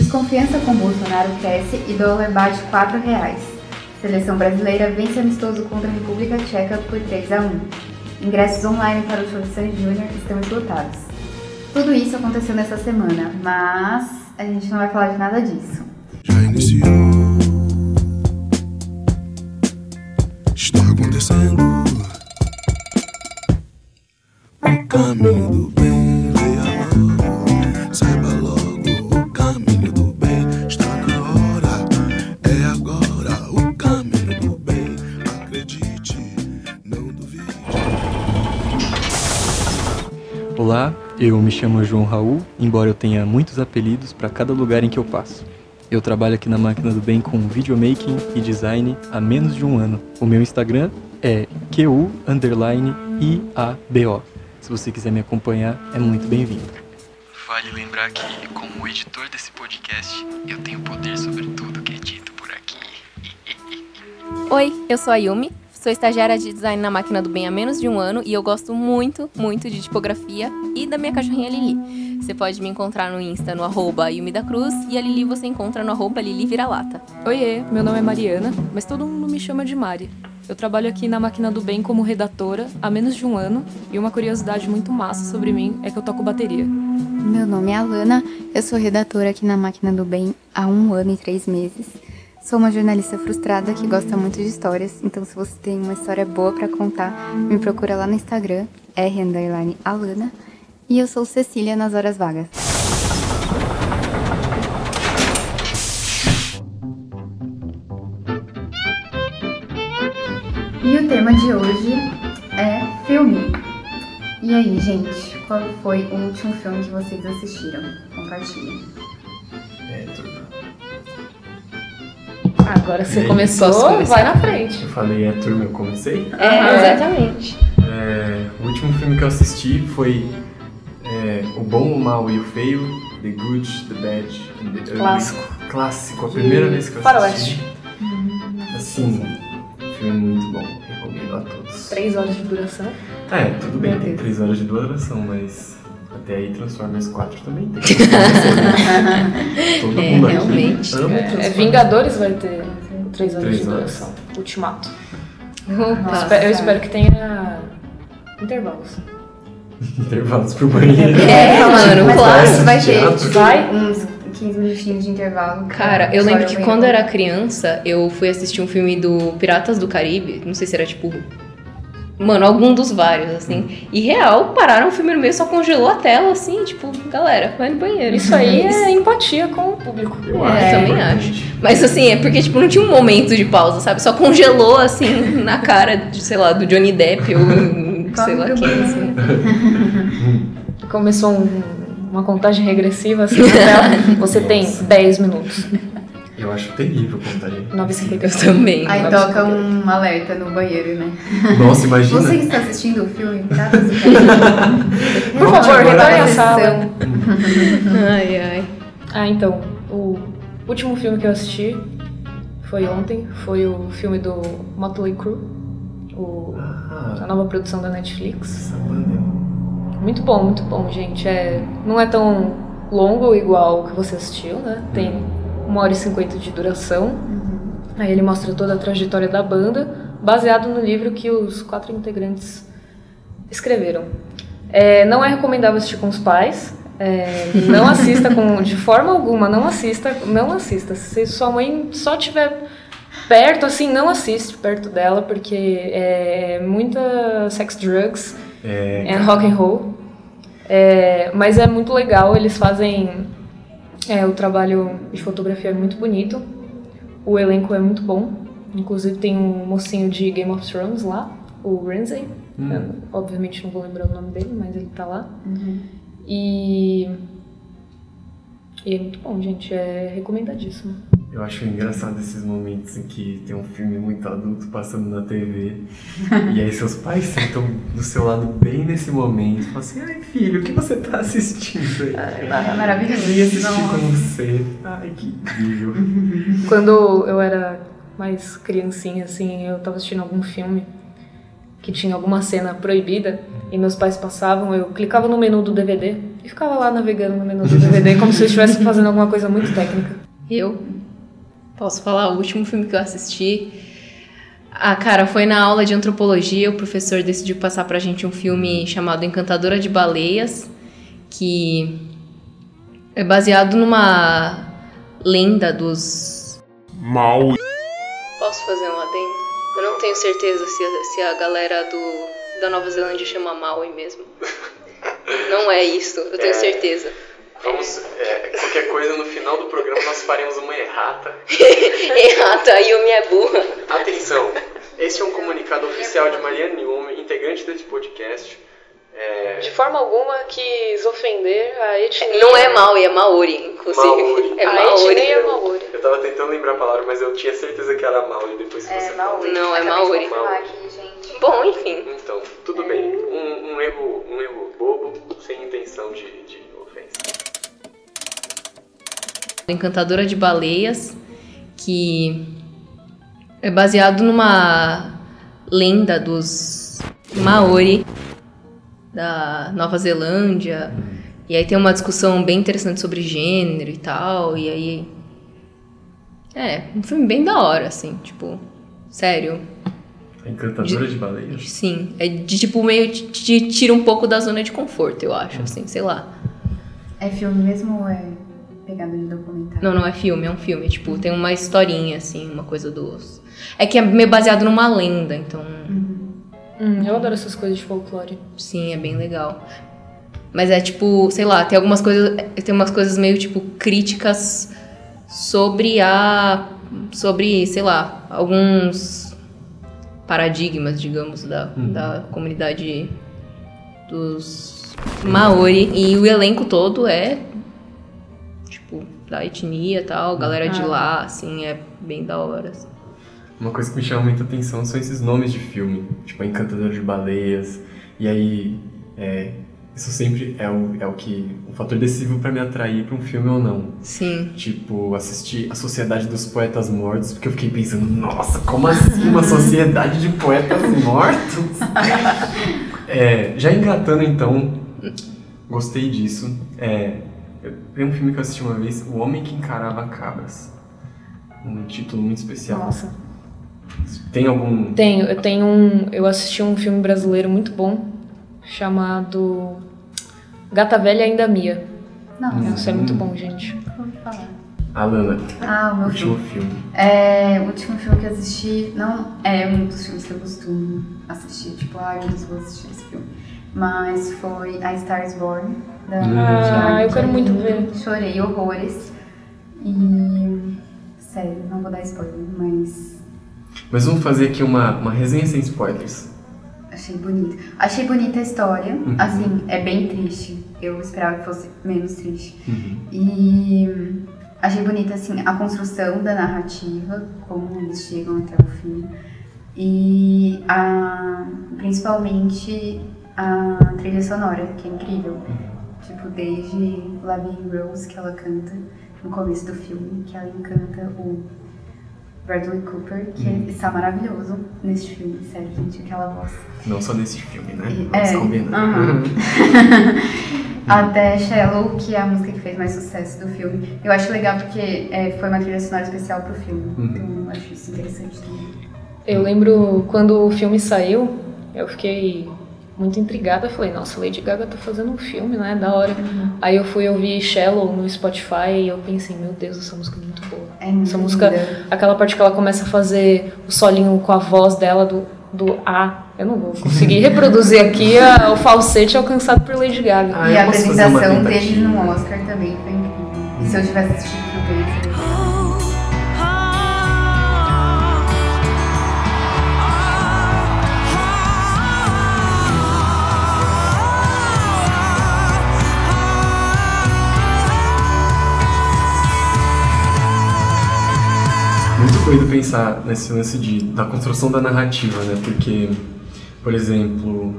Desconfiança com Bolsonaro cresce e dólar bate 4 reais. Seleção brasileira vence amistoso contra a República Tcheca por 3 a 1. Ingressos online para o show de Sandy Júnior estão esgotados. Tudo isso aconteceu nessa semana, mas a gente não vai falar de nada disso. Já iniciou. Está acontecendo. O caminho do eu me chamo João Raul, embora eu tenha muitos apelidos para cada lugar em que eu passo. Eu trabalho aqui na Máquina do Bem com videomaking e design há menos de um ano. O meu Instagram é QU underline IABO. Se você quiser me acompanhar, é muito bem-vindo. Vale lembrar que, como editor desse podcast, eu tenho poder sobre tudo que é dito por aqui. Oi, eu sou a Yumi, sou estagiária de design na Máquina do Bem há menos de um ano e eu gosto muito, muito de tipografia e da minha cachorrinha Lili. Você pode me encontrar no Insta no arroba Yumi da Cruz e a Lili você encontra no arroba Lili Vira-Lata. Oiê, meu nome é Mariana, mas todo mundo me chama de Mari. Eu trabalho aqui na Máquina do Bem como redatora há menos de um ano e uma curiosidade muito massa sobre mim é que eu toco bateria. Meu nome é Alana, eu sou redatora aqui na Máquina do Bem há um ano e três meses. Sou uma jornalista frustrada que gosta muito de histórias, então se você tem uma história boa pra contar, me procura lá no Instagram, R underline Alana. E eu sou Cecília nas horas vagas. E o tema de hoje é filme. E aí, gente, qual foi o último filme que vocês assistiram? Compartilhem. É. Agora você começou, vai na frente. Eu falei, é, turma, eu comecei. É, exatamente. É, o último filme que eu assisti foi é, O Bom, o Mal e o Feio, The Good, The Bad the Ugly. Clássico. Clássico, a primeira vez que eu Faroeste. assisti. Assim, filme muito bom, recomendo a todos. Três horas de duração. É, tudo bem, Meu tem Deus. três horas de duração, mas até aí Transformers 4 também tem. Todo É, mundo aqui realmente. ama É. Vingadores vai ter três horas Três de horas. duração. Ultimato. Opa. Eu espero que tenha intervalos. Intervalos pro banheiro. É, mano, Mas claro. claro, vai ter tipo, Vai? uns 15 minutinhos de intervalo. Cara, eu lembro que quando eu era criança, eu fui assistir um filme do Piratas do Caribe, não sei se era tipo. Mano, algum dos vários, assim. E real, pararam o filme no meio, só congelou a tela, assim, tipo, galera, vai no banheiro. Isso aí é empatia com o público. Eu É, acho também importante. Mas assim, é porque, tipo, não tinha um momento de pausa, sabe? Só congelou, assim, na cara, de, sei lá, do Johnny Depp ou sei lá quem, assim. Começou um- uma contagem regressiva assim na tela. Você tem Nossa. 10 minutos. Eu acho terrível contar. 9,50. Eu também. Aí toca um alerta no banheiro, né? Nossa, imagina. Você que está assistindo o filme Caribe? Por favor, retorne à sala. Ai, ai. Ah, então, o último filme que eu assisti foi ontem, foi o filme do Motley Crue, o, a Ah, nova produção da Netflix. é Muito bom, muito bom, gente. É, não é tão longo igual o que você assistiu, né? Tem uma hora e cinquenta de duração. Aí ele mostra toda a trajetória da banda, baseado no livro que os quatro integrantes escreveram. É, não é recomendável assistir com os pais. é, não assista com, de forma alguma, não assista, não assista. Se sua mãe só tiver perto, assim, não assiste perto dela, porque é muita sex drugs É, and rock and roll. É, mas é muito legal, eles fazem é, o trabalho de fotografia é muito bonito. O elenco é muito bom. Inclusive tem um mocinho de Game of Thrones lá, o Ramsay. Hum. Obviamente não vou lembrar o nome dele, mas ele tá lá. E e é muito bom, gente. É recomendadíssimo. Eu acho engraçado esses momentos em que tem um filme muito adulto passando na TV e aí seus pais sentam do seu lado bem nesse momento e falam assim, ai filho, o que você tá assistindo aí? É Eu maravilhoso. vim assistir Nossa. com você. Ai, que incrível. Quando eu era mais criancinha, assim, eu tava assistindo algum filme que tinha alguma cena proibida e meus pais passavam, eu clicava no menu do DVD E ficava lá navegando no menu do DVD como se eu estivesse fazendo alguma coisa muito técnica. Eu posso falar o último filme que eu assisti. Ah, cara, foi na aula de antropologia, o professor decidiu passar pra gente um filme chamado Encantadora de Baleias, que é baseado numa lenda dos. Mal. Posso fazer um adendo? Eu não tenho certeza se a, se a galera do, da Nova Zelândia chama Maui mesmo. Não é isso, eu tenho É. certeza. Vamos, é, qualquer coisa no final do programa nós faremos uma errata. Errado, a Yumi é burra. Atenção, este é um comunicado oficial de Mariana Newman, integrante desse podcast. É, De forma alguma quis ofender a etnia. Não é Maui, é Maori, inclusive. Maori. É a Maori. etnia é Maori. eu tava tentando lembrar a palavra, mas eu tinha certeza que era Maui depois que você falou. Não, é Maori. confirmar aqui, gente. Bom, enfim. Então, tudo bem. Um, um erro, um erro bobo, sem intenção de, de Encantadora de Baleias, que é baseado numa lenda dos Maori da Nova Zelândia. E aí tem uma discussão bem interessante sobre gênero e tal. E aí. É, um filme bem da hora, assim, tipo. Sério. Encantadora de baleias? Sim. É de tipo meio. Te, te tira um pouco da zona de conforto, eu acho, assim, sei lá. É filme mesmo ou é pegada de documentário? Não, não é filme, é um filme. Tipo, tem uma historinha, assim, uma coisa dos. É que é meio baseado numa lenda, então. Hum, eu adoro essas coisas de folclore. Sim, é bem legal. Mas é tipo, sei lá, tem algumas coisas. Tem umas coisas meio, tipo, críticas sobre a. Sobre, sei lá, alguns paradigmas, digamos, da, da comunidade dos Maori. E o elenco todo é. Da etnia e tal, galera de lá, assim, é bem da hora. assim. Uma coisa que me chama muita atenção são esses nomes de filme, tipo a Encantadora de Baleias, e aí é, isso sempre é o, é o que o fator decisivo pra me atrair pra um filme ou não. Sim. Tipo, assistir A Sociedade dos Poetas Mortos, porque eu fiquei pensando, nossa, como assim uma sociedade de poetas mortos? É, já engatando então, gostei disso. É, tem um filme que eu assisti uma vez, O Homem que Encarava Cabras. Um título muito especial. Nossa. Tem algum. Tenho, eu tenho um. Eu assisti um filme brasileiro muito bom chamado Gata Velha Ainda Mia. Não, Isso é muito bom, gente. nunca ouvi falar. Alana, Ah, o meu último filme. filme. É, o último filme que eu assisti não é um dos filmes que eu costumo assistir, tipo, ah, eu não vou assistir esse filme. Mas foi A Star is Born, da Ah, eu quero que muito ver. Chorei horrores. E. Sério, não vou dar spoiler, mas Mas vamos fazer aqui uma, uma resenha sem spoilers. achei bonita. Achei bonita a história, Uhum. assim, é bem triste. Eu esperava que fosse menos triste. Uhum. E achei bonita assim a construção da narrativa, como eles chegam até o fim. E a, principalmente a trilha sonora, que é incrível. Tipo, desde Lavin Rose, que ela canta no começo do filme, que ela encanta o Bradley Cooper, que está maravilhoso neste filme, sério, gente, aquela voz. Não só nesse filme, né? E- Vamos é, combinar. aham. Até Shallow, que é a música que fez mais sucesso do filme. Eu acho legal porque é, foi uma trilha sonora especial pro filme. Uhum. Então eu acho isso interessante também. Eu lembro quando o filme saiu, eu fiquei muito intrigada. Eu falei, nossa, Lady Gaga tá fazendo um filme, né? Da hora. Aí eu fui ouvir Shallow no Spotify e eu pensei, meu Deus, essa música é muito boa. É Essa música, linda. aquela parte que ela começa a fazer o solinho com a voz dela do, do A. Eu não vou conseguir reproduzir aqui a- o falsete alcançado por Lady Gaga. Ah, e eu a uma apresentação dele no Oscar também foi incrível. E se eu tivesse assistido o filme, doido pensar nesse lance de, da construção da narrativa, né? Porque, por exemplo,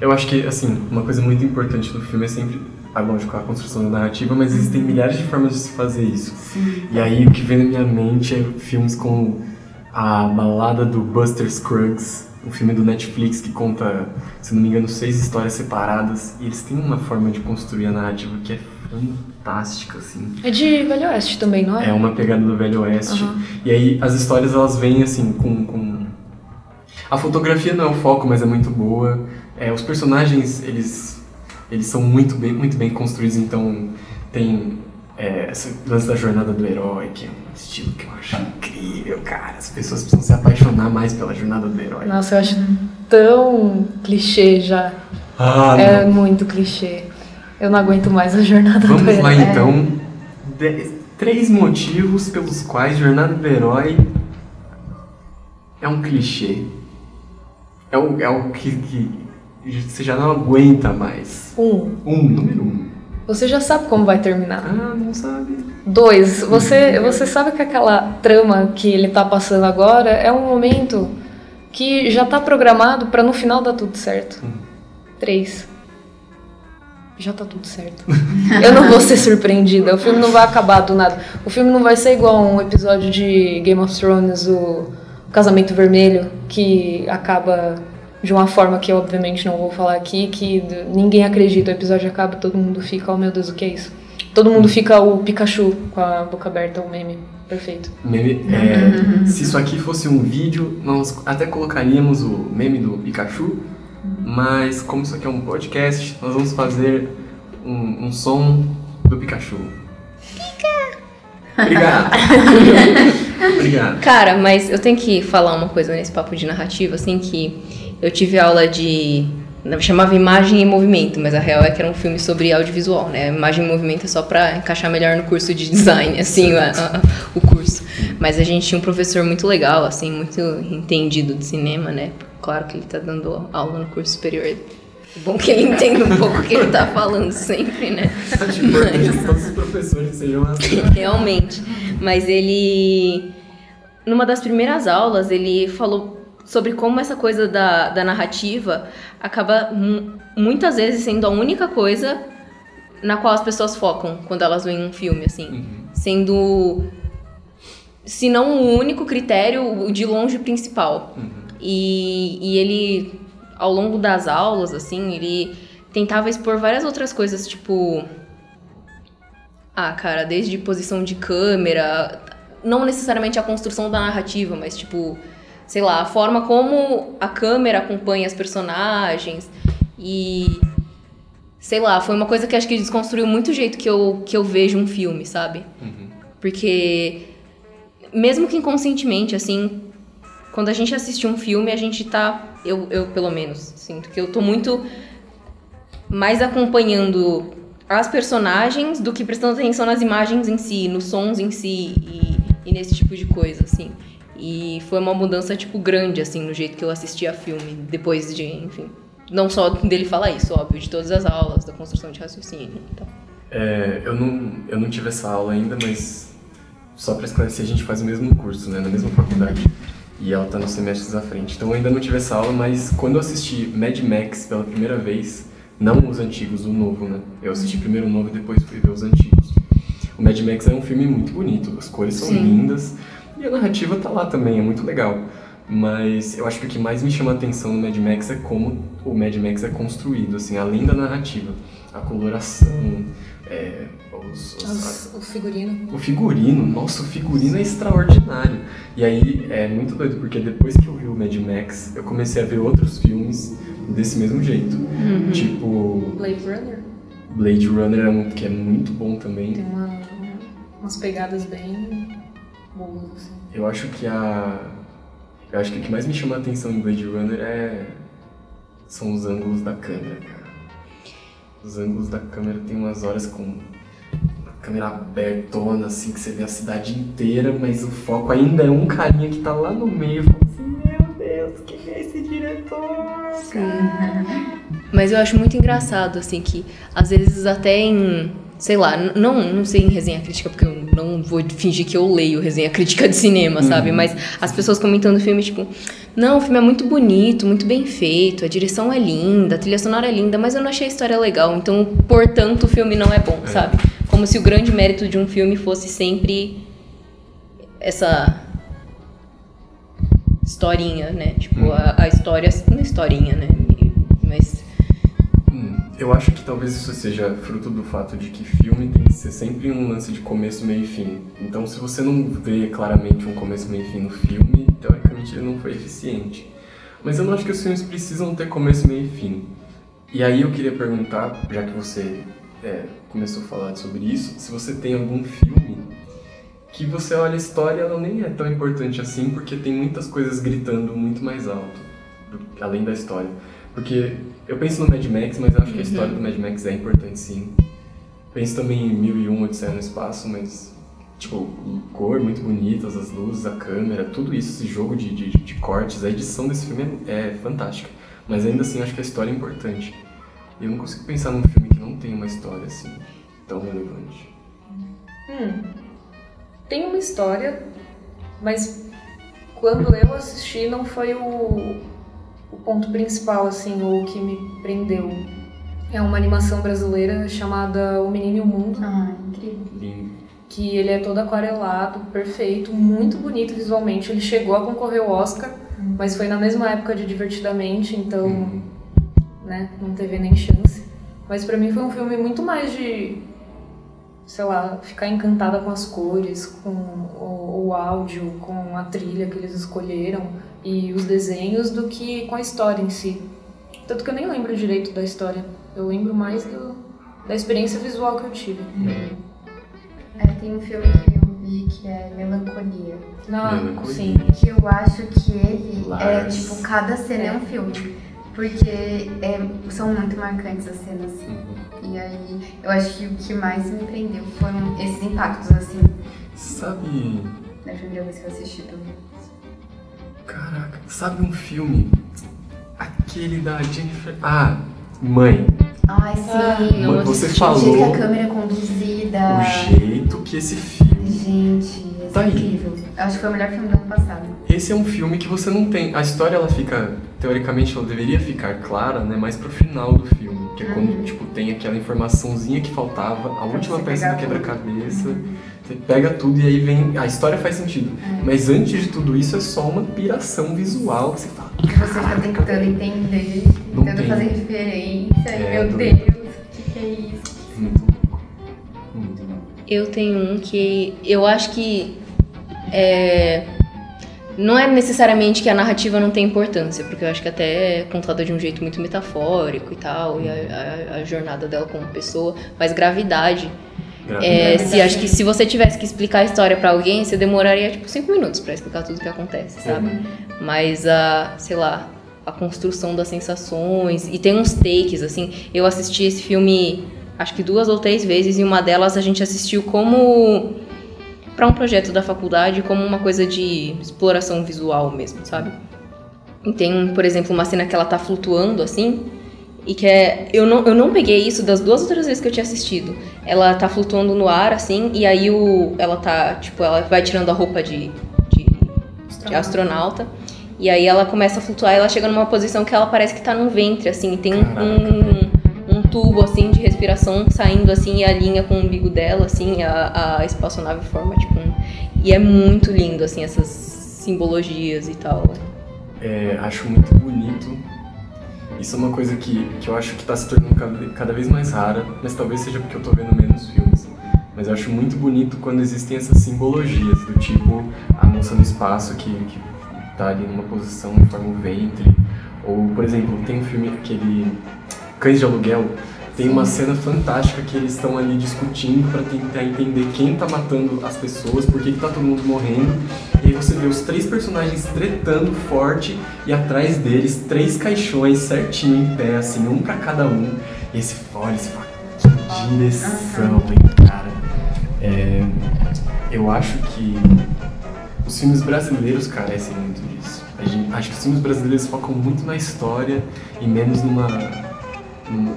eu acho que, assim, uma coisa muito importante no filme é sempre, ah, lógico, a construção da narrativa, mas existem milhares de formas de se fazer isso. E aí o que vem na minha mente é filmes como a balada do Buster Scruggs, um filme do Netflix que conta, se não me engano, seis histórias separadas e eles têm uma forma de construir a narrativa que é fantástica, assim. É de Velho Oeste também, não é? É uma pegada do Velho Oeste. Aham. E aí as histórias elas vêm assim com, com... A fotografia não é o foco, mas é muito boa. É, os personagens, eles, eles são muito bem, muito bem construídos, então tem é, esse lance da jornada do herói, que é um estilo que eu acho incrível, cara. As pessoas precisam se apaixonar mais pela jornada do herói. Nossa, eu acho tão clichê já. Ah, É não. muito clichê. Eu não aguento mais a jornada do Vamos lá herói. então. Três motivos pelos quais jornada do herói é um clichê. É o, é o que, que você já não aguenta mais. Um, Um, número um. Você já sabe como vai terminar. Ah, não sabe. Dois, você, você sabe que aquela trama que ele tá passando agora é um momento que já tá programado pra no final dar tudo certo. Três. Já tá tudo certo. Eu não vou ser surpreendida. O filme não vai acabar do nada. O filme não vai ser igual um episódio de Game of Thrones, o Casamento Vermelho, que acaba de uma forma que eu obviamente não vou falar aqui, que ninguém acredita. O episódio acaba todo mundo fica, oh meu Deus, o que é isso? Todo mundo fica o Pikachu com a boca aberta, o meme. Perfeito. Meme, é, se isso aqui fosse um vídeo, nós até colocaríamos o meme do Pikachu, mas como isso aqui é um podcast, nós vamos fazer um, um som do Pikachu. Obrigado. Obrigado. Cara, mas eu tenho que falar uma coisa nesse papo de narrativa, assim, que eu tive aula de. chamava Imagem em Movimento, mas a real é que era um filme sobre audiovisual, né? Imagem em Movimento é só pra encaixar melhor no curso de design, assim, a- a- o curso. Mas a gente tinha um professor muito legal, assim, muito entendido de cinema, né? Claro que ele tá dando aula no curso superior. É bom que ele entenda um pouco o que ele tá falando sempre, né? Acho importante que todos os professores sejam assim. Realmente. Mas ele. Numa das primeiras aulas, ele falou sobre como essa coisa da, da narrativa acaba mu- muitas vezes sendo a única coisa na qual as pessoas focam quando elas veem um filme, assim. Sendo. Se não o único critério, o de longe principal. E, e ele, ao longo das aulas, assim, ele tentava expor várias outras coisas, tipo. Ah, cara, desde posição de câmera, não necessariamente a construção da narrativa, mas tipo, sei lá, a forma como a câmera acompanha as personagens e sei lá, foi uma coisa que acho que desconstruiu muito o jeito que eu, que eu vejo um filme, sabe? Porque mesmo que inconscientemente, assim, quando a gente assiste um filme, a gente tá, eu, eu pelo menos, sinto que eu tô muito mais acompanhando as personagens do que prestando atenção nas imagens em si, nos sons em si e, e nesse tipo de coisa, assim. E foi uma mudança, tipo, grande, assim, no jeito que eu assistia a filme, depois de, enfim. Não só dele falar isso, óbvio, de todas as aulas, da construção de raciocínio e tal. É, eu, não, eu não tive essa aula ainda, mas só pra esclarecer, a gente faz o mesmo curso, né, na mesma faculdade. E ela tá nos semestres à frente. Então eu ainda não tive essa aula, mas quando eu assisti Mad Max pela primeira vez, não os antigos, o novo, né? Eu assisti primeiro o novo e depois fui ver os antigos. O Mad Max é um filme muito bonito, as cores são Sim. lindas e a narrativa tá lá também, é muito legal. Mas eu acho que o que mais me chama a atenção no Mad Max é como o Mad Max é construído, assim, além da narrativa. A coloração, é, os, os- o figurino. o figurino, nossa, o figurino é extraordinário. E aí é muito doido, porque depois que eu vi o Mad Max, eu comecei a ver outros filmes desse mesmo jeito. Tipo, Blade Runner Blade Runner, é um- que é muito bom também. tem uma, umas pegadas bem assim. Eu acho que a. Eu acho que o que mais me chama a atenção em Blade Runner é. são os ângulos da câmera, cara. Os ângulos da câmera tem umas horas com a câmera abertona, assim, que você vê a cidade inteira, mas o foco ainda é um carinha que tá lá no meio. Fala assim, meu Deus, quem é esse diretor? Mas eu acho muito engraçado, assim, que às vezes até em. Sei lá, não, não sei em resenha crítica, porque eu não vou fingir que eu leio resenha crítica de cinema, sabe? Mas as pessoas comentando o filme, tipo, não, o filme é muito bonito, muito bem feito, a direção é linda, a trilha sonora é linda, mas eu não achei a história legal, então, portanto, o filme não é bom, sabe? Como se o grande mérito de um filme fosse sempre essa historinha, né? Tipo, a, a história, uma historinha, né? Mas eu acho que talvez isso seja fruto do fato de que filme tem que ser sempre um lance de começo, meio e fim. Então, se você não vê claramente um começo, meio e fim no filme, teoricamente ele não foi eficiente. Mas eu não acho que os filmes precisam ter começo, meio e fim. E aí eu queria perguntar, já que você é, começou a falar sobre isso, se você tem algum filme que você olha a história, ela nem é tão importante assim, porque tem muitas coisas gritando muito mais alto, além da história. Porque eu penso no Mad Max, mas acho que a história do Mad Max é importante sim. Penso também em 1001 Odisseia no Espaço, mas, tipo, cor muito bonitas, as luzes, a câmera, tudo isso, esse jogo de, de, de cortes, a edição desse filme é, é fantástica. Mas ainda assim, acho que a história é importante. E eu não consigo pensar num filme que não tem uma história assim, tão relevante. Hum, tem uma história, mas quando eu assisti não foi o, o ponto principal, assim, ou o que me prendeu. É uma animação brasileira chamada O Menino e o Mundo, Ah, incrível. Lindo. que ele é todo aquarelado, perfeito, muito bonito visualmente. Ele chegou a concorrer ao Oscar, mas foi na mesma época de Divertidamente, então né, não teve nem chance. Mas pra mim foi um filme muito mais de, sei lá, ficar encantada com as cores, com o, o áudio, com a trilha que eles escolheram e os desenhos do que com a história em si. Tanto que eu nem lembro direito da história. Eu lembro mais do, da experiência visual que eu tive. É, tem um filme que eu vi que é Melancolia. Ah, Melancolia. sim. Que eu acho que ele é, Lars. tipo, cada cena é um filme. Porque é, são muito marcantes as cenas. Uhum. E aí, eu acho que o que mais me prendeu foram esses impactos, assim. Sabe. Da primeira vez que eu assisti pelo Caraca, sabe um filme? Aquele da Jennifer. Ah, Mãe. Ai, sim. Mãe, você O jeito que falou a câmera é conduzida. o jeito que esse filme. Gente, esse Tá é aí. incrível. Eu acho que foi o melhor filme do ano passado. Esse é um filme que você não tem. A história ela fica. Teoricamente ela deveria ficar clara, né? Mais pro final do filme. Que é quando, tipo, tem aquela informaçãozinha que faltava, a última peça do quebra-cabeça. Você pega tudo e aí vem. A história faz sentido. Mas antes de tudo isso é só uma piração visual que você fala. Você fica tentando entender, Não tentando tem. fazer referência. É, e meu doido. Deus, o que, que é isso? Muito louco. Muito louco. Eu tenho um que eu acho que é, não é necessariamente que a narrativa não tem importância, porque eu acho que até é contada de um jeito muito metafórico e tal, e a, a- a jornada dela como pessoa, mas gravidade. É, se acho que se você tivesse que explicar a história pra alguém, você demoraria tipo cinco minutos pra explicar tudo o que acontece, sabe? Mas a, sei lá, a construção das sensações e tem uns takes assim. Eu assisti esse filme acho que duas ou três vezes e uma delas a gente assistiu como pra um projeto da faculdade, como uma coisa de exploração visual mesmo, sabe? E tem, por exemplo, uma cena que ela tá flutuando assim, e que é. Eu não, eu não peguei isso das duas outras vezes que eu tinha assistido. Ela tá flutuando no ar, assim, e aí o. Ela tá. Tipo, ela vai tirando a roupa de, de, de astronauta. E aí ela começa a flutuar e ela chega numa posição que ela parece que tá num ventre, assim, e tem um, um tubo assim de respiração saindo assim e a linha com o umbigo dela, assim, a, a espaçonave forma, tipo, um, e é muito lindo, assim, essas simbologias e tal. É, acho muito bonito. Isso é uma coisa que, que eu acho que está se tornando cada, vez mais rara, mas talvez seja porque eu tô vendo menos filmes. Mas eu acho muito bonito quando existem essas simbologias, do tipo a moça no espaço que, que tá ali numa posição forma um ventre. Ou, por exemplo, tem um filme, aquele Cães de Aluguel, tem uma cena fantástica que eles estão ali discutindo para tentar entender quem tá matando as pessoas, por que, tá todo mundo morrendo. E aí você vê os três personagens tretando forte e atrás deles três caixões certinho em pé, assim, um para cada um. E aí você olha e você fala, que direção, hein, cara. É, eu acho que os filmes brasileiros carecem muito disso. Gente- acho que os filmes brasileiros focam muito na história e menos numa-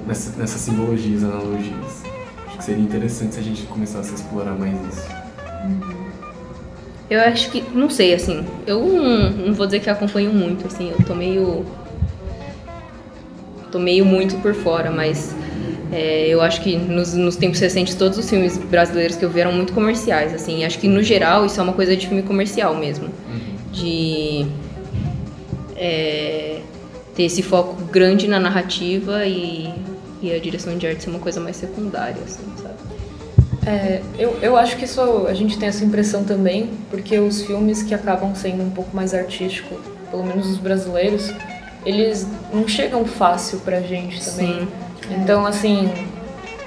nessa- nessas simbologias, analogias. Acho que seria interessante se a gente começasse a explorar mais isso. Eu acho que, não sei, assim, eu não, não vou dizer que acompanho muito, assim, eu tô meio. tô meio muito por fora, mas é, eu acho que nos, nos tempos recentes todos os filmes brasileiros que eu vi eram muito comerciais, assim, acho que no geral isso é uma coisa de filme comercial mesmo. De. é, ter esse foco grande na narrativa e, e a direção de arte ser uma coisa mais secundária, assim, sabe? É, eu, eu acho que isso a gente tem essa impressão também, porque os filmes que acabam sendo um pouco mais artístico, pelo menos os brasileiros, eles não chegam fácil pra gente também. Sim. Então, assim,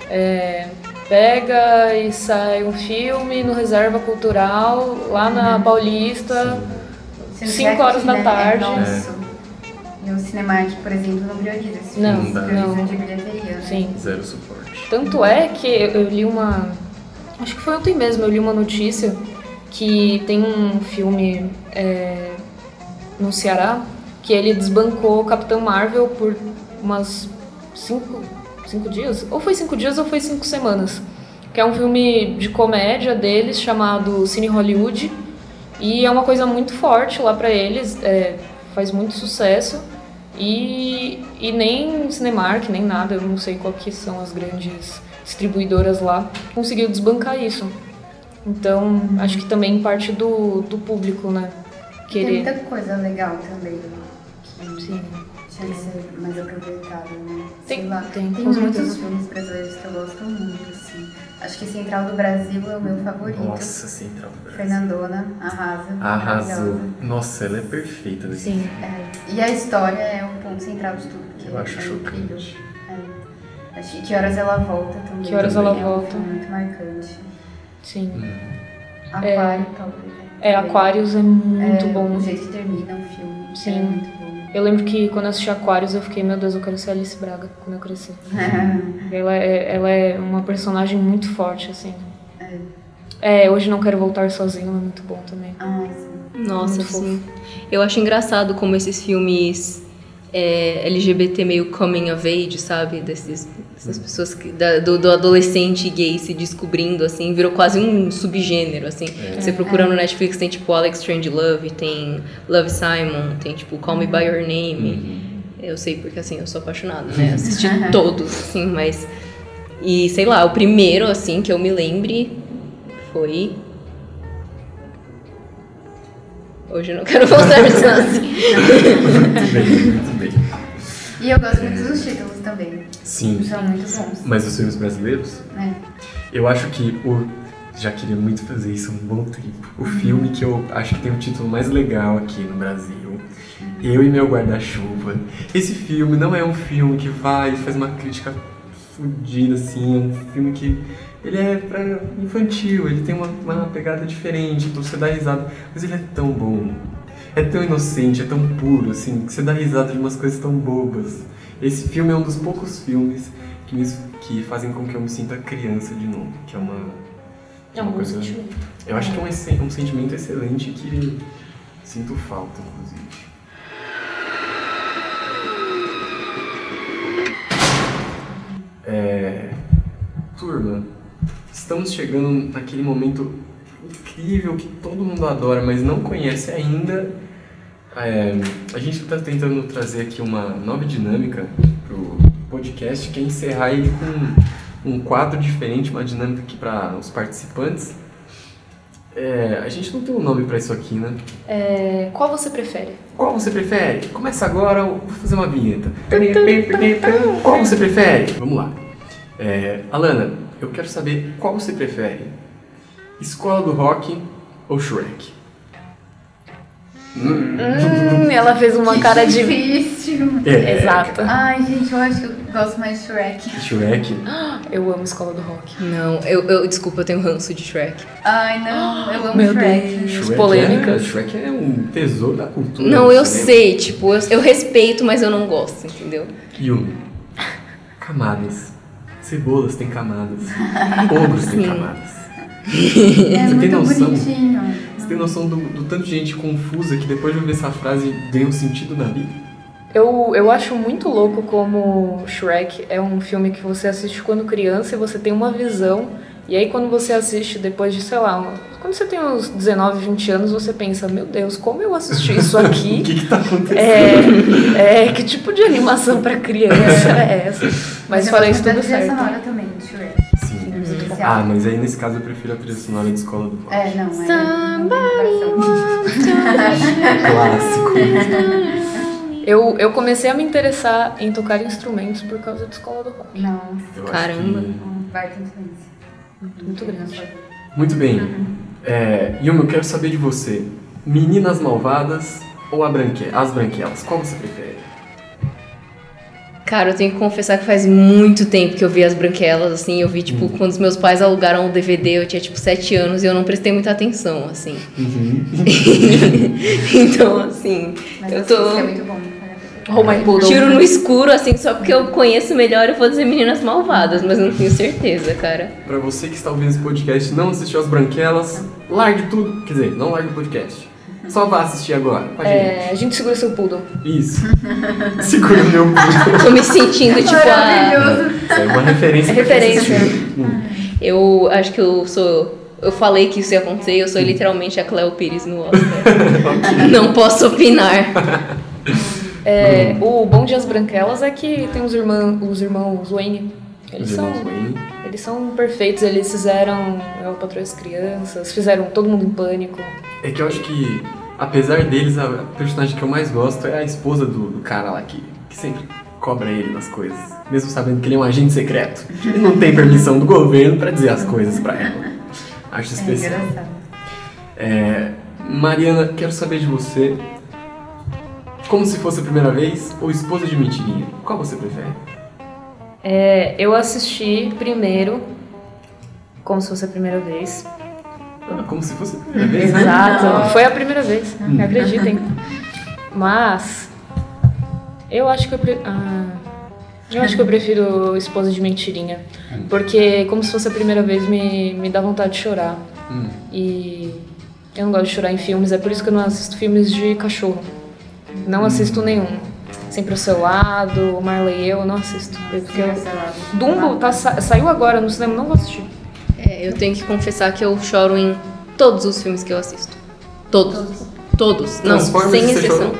é, pega e sai um filme no Reserva Cultural, lá na Paulista, não Cinco tiver horas aqui, da né, tarde. É Cinemark, por exemplo, não prioriza esse Não, filme, não. prioriza de bilheteria. né? sim. Zero suporte. Tanto é que eu li uma. Acho que foi ontem mesmo, eu li uma notícia que tem um filme é, no Ceará que ele desbancou o Capitão Marvel por umas cinco, cinco dias? Ou foi cinco dias ou foi cinco semanas. Que é um filme de comédia deles chamado Cine Hollywood. E é uma coisa muito forte lá pra eles, é, faz muito sucesso. E, e nem Cinemark, nem nada, eu não sei qual que são as grandes distribuidoras lá, conseguiu desbancar isso. Então, acho que também parte do, do público, né? Tem Querer. muita coisa legal também. Que Sim. tinha que ser mais aproveitado, né? Tem- Sei lá. tem, Tem muitos certeza. filmes brasileiros que eu gosto muito, assim. Acho que Central do Brasil é o meu favorito. Nossa, Central do Brasil. Fernandona arrasa. Arrasou. Nossa, ela é perfeita nesse Sim. É, E a história é o ponto central de tudo. Que Eu acho é incrível. chocante. É. Acho que Horas Ela Volta também. Que Horas também Ela é um Volta. filme muito marcante. Sim. Aquário, talvez. É. Aquários é muito É, bom. O jeito que termina o filme. Sim. É. Eu lembro que quando eu assisti Aquários eu fiquei, meu Deus, eu quero ser Alice Braga quando eu crescer. Ela é, ela é uma personagem muito forte, assim. É, hoje não quero voltar sozinho, é muito bom também. Ah, sim. Nossa, Muito fofo. sim. Eu acho engraçado como esses filmes é, LGBT meio coming of age, sabe? Desses, dessas pessoas que, da- do, do adolescente gay se descobrindo, assim, virou quase um subgênero, assim. Você procura no Netflix, tem tipo Alex Strange Love, tem Love Simon, tem tipo Call Me By Your Name. Eu sei porque, assim, eu sou apaixonada, né? Assisti todos, assim, mas... E, sei lá, o primeiro, assim, que eu me lembre foi... Hoje eu não quero voltar assim. Muito bem, muito bem. E eu gosto muito dos títulos também. Sim. São muito bons. Mas os filmes brasileiros? né? Eu acho que o. Já queria muito fazer isso há um bom tempo. O filme que eu acho que tem o título mais legal aqui no Brasil. Eu e meu guarda-chuva. Esse filme não é um filme que vai e faz uma crítica fodida, assim. É um filme que. Ele é pra infantil, ele tem uma, uma pegada diferente, pra você dar risada. Mas ele é tão bom. É tão inocente, é tão puro, assim, que você dá risada de umas coisas tão bobas. Esse filme é um dos poucos filmes que, me, que fazem com que eu me sinta criança de novo. Que é uma. É um bom coisa- sentimento. Eu acho que é um, ex- um sentimento excelente que sinto falta, inclusive. É, turma, estamos chegando naquele momento incrível que todo mundo adora, mas não conhece ainda. É, a gente está tentando trazer aqui uma nova dinâmica pro podcast, que é encerrar ele com um quadro diferente, uma dinâmica aqui para os participantes. É, a gente não tem um nome para isso aqui, né? É, qual você prefere? Qual você prefere? Começa agora, vou fazer uma vinheta. Qual você prefere? Vamos lá. É, Alana, eu quero saber qual você prefere: Escola do Rock ou Shrek? Hum, ela fez uma Que cara de. difícil. é, Exato. Ai, gente, eu acho que eu gosto mais de Shrek. Shrek. Eu amo Escola do Rock. Não, eu, eu desculpa, eu tenho ranço de Shrek. Ai, não, eu amo Meu Shrek. Deus. Shrek polêmicas. É, Shrek é um tesouro da cultura. Não, eu cinema. sei, tipo, eu, eu respeito, mas eu não gosto, entendeu? Yumi. Camadas. Cebolas têm camadas. Ogros têm camadas. É Você tem muito noção? bonitinho. Você tem noção do, do tanto de gente confusa que depois de ouvir essa frase ganha um sentido na vida? Eu, eu acho muito louco como Shrek é um filme que você assiste quando criança e você tem uma visão. E aí quando você assiste depois de, sei lá, quando você tem uns 19, 20 anos, você pensa, meu Deus, como eu assisti isso O aqui? que que tá acontecendo? É, é, que tipo de animação pra criança é essa? Mas eu fora isso, tudo certo. sonora também, Shrek. Filmes Ah, mas aí nesse caso eu prefiro a trilha sonora de escola do rock. É, não, é. comparação. Clássico. Eu, eu comecei a me interessar em tocar instrumentos por causa da escola do rock. Nossa, Caramba. que- influência. Muito grande. Muito bem. É, Yuma, eu quero saber de você. Meninas Malvadas ou a branque... as Branquelas? Qual você prefere? Cara, eu tenho que confessar que faz muito tempo que eu vi as branquelas, assim. Eu vi, tipo, quando os meus pais alugaram o DVD, eu tinha, tipo, 7 anos e eu não prestei muita atenção, assim. então, assim, Mas eu tô. é muito bom. pena. Oh. Tiro no escuro, assim, só porque eu conheço melhor, eu vou dizer Meninas Malvadas, mas eu não tenho certeza, cara. Pra você que está ouvindo esse podcast e não assistiu as Branquelas, largue tudo. Quer dizer, não largue o podcast. Só vá assistir agora. Com a gente. É, a gente segura seu poodle. Isso. Segura o meu pulo. Tô me sentindo, tipo, a. Maravilhoso. Isso é uma referência. É referência. Hum. Eu acho que eu sou. Eu falei que isso ia acontecer, eu sou literalmente a Cleo Pires no Oscar. Não posso opinar. É, O bom de As Branquelas é que tem os, irmã, os irmãos Wayne. Eles são, eles são perfeitos, eles fizeram Eu Patroa as Crianças, fizeram Todo Mundo em Pânico. É que eu acho que, apesar deles, a personagem que eu mais gosto é a esposa do, do cara lá que, que sempre cobra ele das coisas. Mesmo sabendo que ele é um agente secreto. Ele não tem permissão do governo pra dizer as coisas pra ela. Acho É especial. engraçado. É, Mariana, quero saber de você. Como se fosse a primeira vez ou esposa de mentirinha? Qual você prefere? É, eu assisti primeiro, como se fosse a primeira vez. Ah, como se fosse a primeira vez, né? Exato, foi a primeira vez, acreditem. Mas eu acho que eu, pre- ah, eu acho que eu prefiro esposa de mentirinha, porque como se fosse a primeira vez me, me dá vontade de chorar. Hum. E eu não gosto de chorar em filmes, é por isso que eu não assisto filmes de cachorro. Não assisto nenhum. Sempre ao seu lado, Marley e eu, eu não assisto. Porque eu... Dumbo tá, sa- saiu agora no cinema, não vou assistir. É, eu tenho que confessar que eu choro em todos os filmes que eu assisto. Todos. Todos. Não, Transformers sem exceção.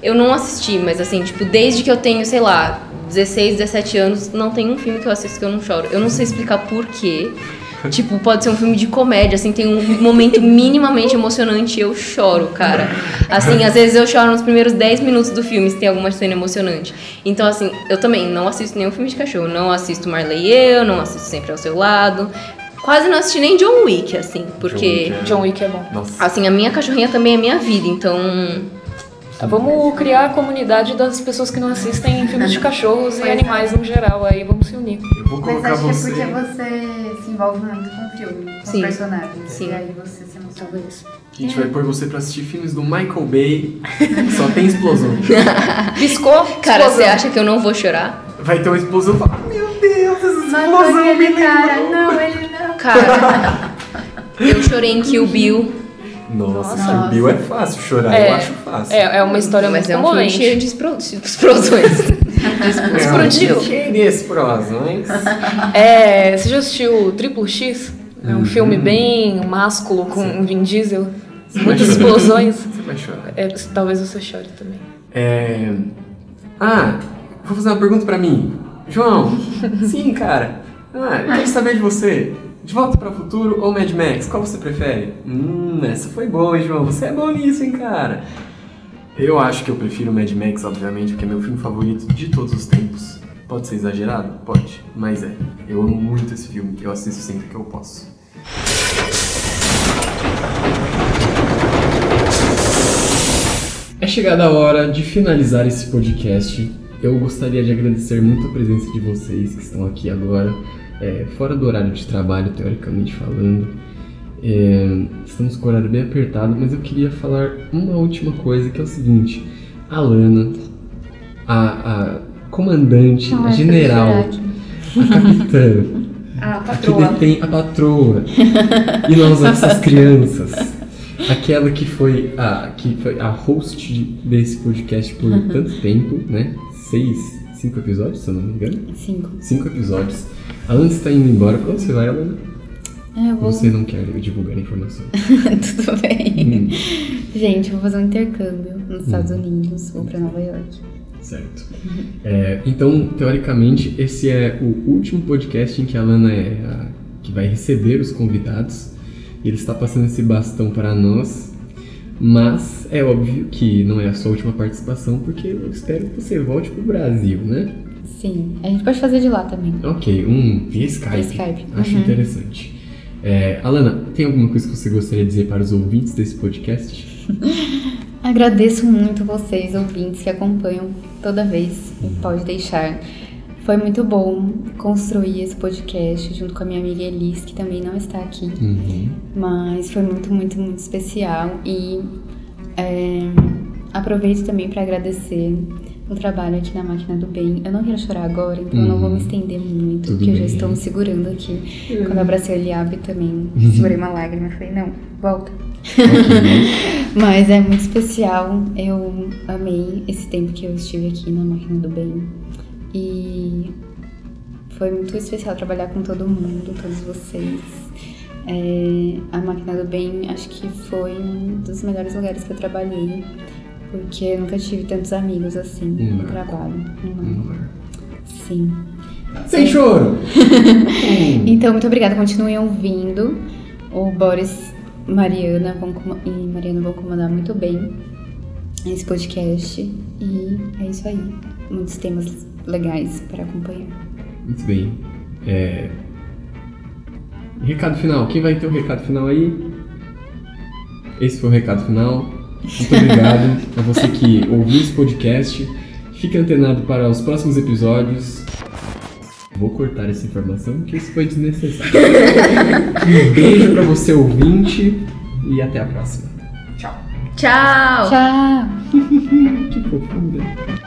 Eu não assisti, mas assim, tipo, desde que eu tenho, sei lá, 16, 17 anos, não tem um filme que eu assisto que eu não choro. Eu não sei explicar por quê. Tipo, pode ser um filme de comédia, assim, tem um momento minimamente emocionante e eu choro, cara. Assim, às vezes eu choro nos primeiros 10 minutos do filme se tem alguma cena emocionante. Então, assim, eu também não assisto nenhum filme de cachorro. Não assisto Marley e eu, não assisto Sempre ao Seu Lado. Quase não assisti nem John Wick, assim, porque... John Wick John Wick é bom. Nossa. Assim, a minha cachorrinha também é minha vida, então. Vamos criar a comunidade das pessoas que não assistem filmes de cachorros e é. animais no geral. Aí vamos se unir. Eu vou Mas colocar acho você. que é porque você se envolve muito com o filme, com Sim. os personagens. Sim. E aí você se emociona. Talvez. A gente vai pôr você pra assistir filmes do Michael Bay, que só tem explosões. Piscou? Cara, explosão. você acha que eu não vou chorar? Vai ter uma explosão e fala, meu Deus, essa Mas explosão me aquele lembrou." cara, não, ele não. Cara, eu chorei em Kill Bill, Nossa, Nossa. que o Bill é fácil chorar, É. eu acho fácil. É, é uma história mas muito é um filme cheio de explo- de explosões. explodiu. Cheio de explosões. É, você já assistiu Triplo X? É um Uhum. filme bem másculo com Sim. Vin Diesel. Você Muitas vai chorar. explosões. Você vai chorar. É, talvez você chore também. É... Ah, vou fazer uma pergunta pra mim. João, sim, cara. Ah, eu quero saber de você. De Volta para o Futuro ou Mad Max? Qual você prefere? Hum, essa foi boa, hein, João. Você é bom nisso, hein, cara. Eu acho que eu prefiro Mad Max, obviamente, porque é meu filme favorito de todos os tempos. Pode ser exagerado? Pode. Mas é. Eu amo muito esse filme. Eu assisto sempre que eu posso. É chegada a hora de finalizar esse podcast. Eu gostaria de agradecer muito a presença de vocês que estão aqui agora, é, fora do horário de trabalho, teoricamente falando. É, estamos com o horário bem apertado, mas eu queria falar uma última coisa que é o seguinte: a Lana, a, a comandante, a general, a capitã, Ah, que detém a patroa e nós essas crianças. Aquela que foi a, que foi a host de- desse podcast por tanto tempo, né? Seis, cinco episódios, se eu não me engano. Cinco. Cinco episódios. A Alana está indo embora. Onde você vai, Alana? É, eu vou. Você não quer divulgar a informação. Tudo bem. Hum, Gente, vou fazer um intercâmbio nos Estados Unidos, vou pra Nova York. certo. É, então, teoricamente, esse é o último podcast em que a Alana é a que vai receber os convidados. Ele está passando esse bastão para nós. Mas é óbvio que não é a sua última participação, porque eu espero que você volte pro Brasil, né? Sim, a gente pode fazer de lá também. Ok, um via Skype. Via Skype, Acho uhum. interessante. É, Alana, tem alguma coisa que você gostaria de dizer para os ouvintes desse podcast? Agradeço muito vocês, ouvintes, que acompanham toda vez e pode deixar. Foi muito bom construir esse podcast junto com a minha amiga Elis, que também não está aqui. Uhum. Mas foi muito, muito, muito especial. E é, aproveito também para agradecer o trabalho aqui na Máquina do Bem. Eu não quero chorar agora, então eu não vou me estender muito, Tudo porque eu já bem. estou me segurando aqui. Quando eu abracei a Eliabe também, segurei uma lágrima. Falei, não, volta. Mas é muito especial. Eu amei esse tempo que eu estive aqui na Máquina do Bem. E foi muito especial trabalhar com todo mundo, todos vocês. É, a Máquina do Bem acho que foi um dos melhores lugares que eu trabalhei. Porque eu nunca tive tantos amigos assim Hum. no trabalho. Sim. Sem choro! Então, muito obrigada. Continuem ouvindo. O Boris Mariana vão, e Mariana vão comandar muito bem esse podcast. E é isso aí. Muitos temas legais para acompanhar. Muito bem. É... Recado final. Quem vai ter o recado final aí? Esse foi o recado final. Muito obrigado a você que ouviu esse podcast. Fique antenado para os próximos episódios. Vou cortar essa informação porque isso foi desnecessário. Um beijo para você ouvinte e até a próxima. Tchau! Tchau! Que fofura.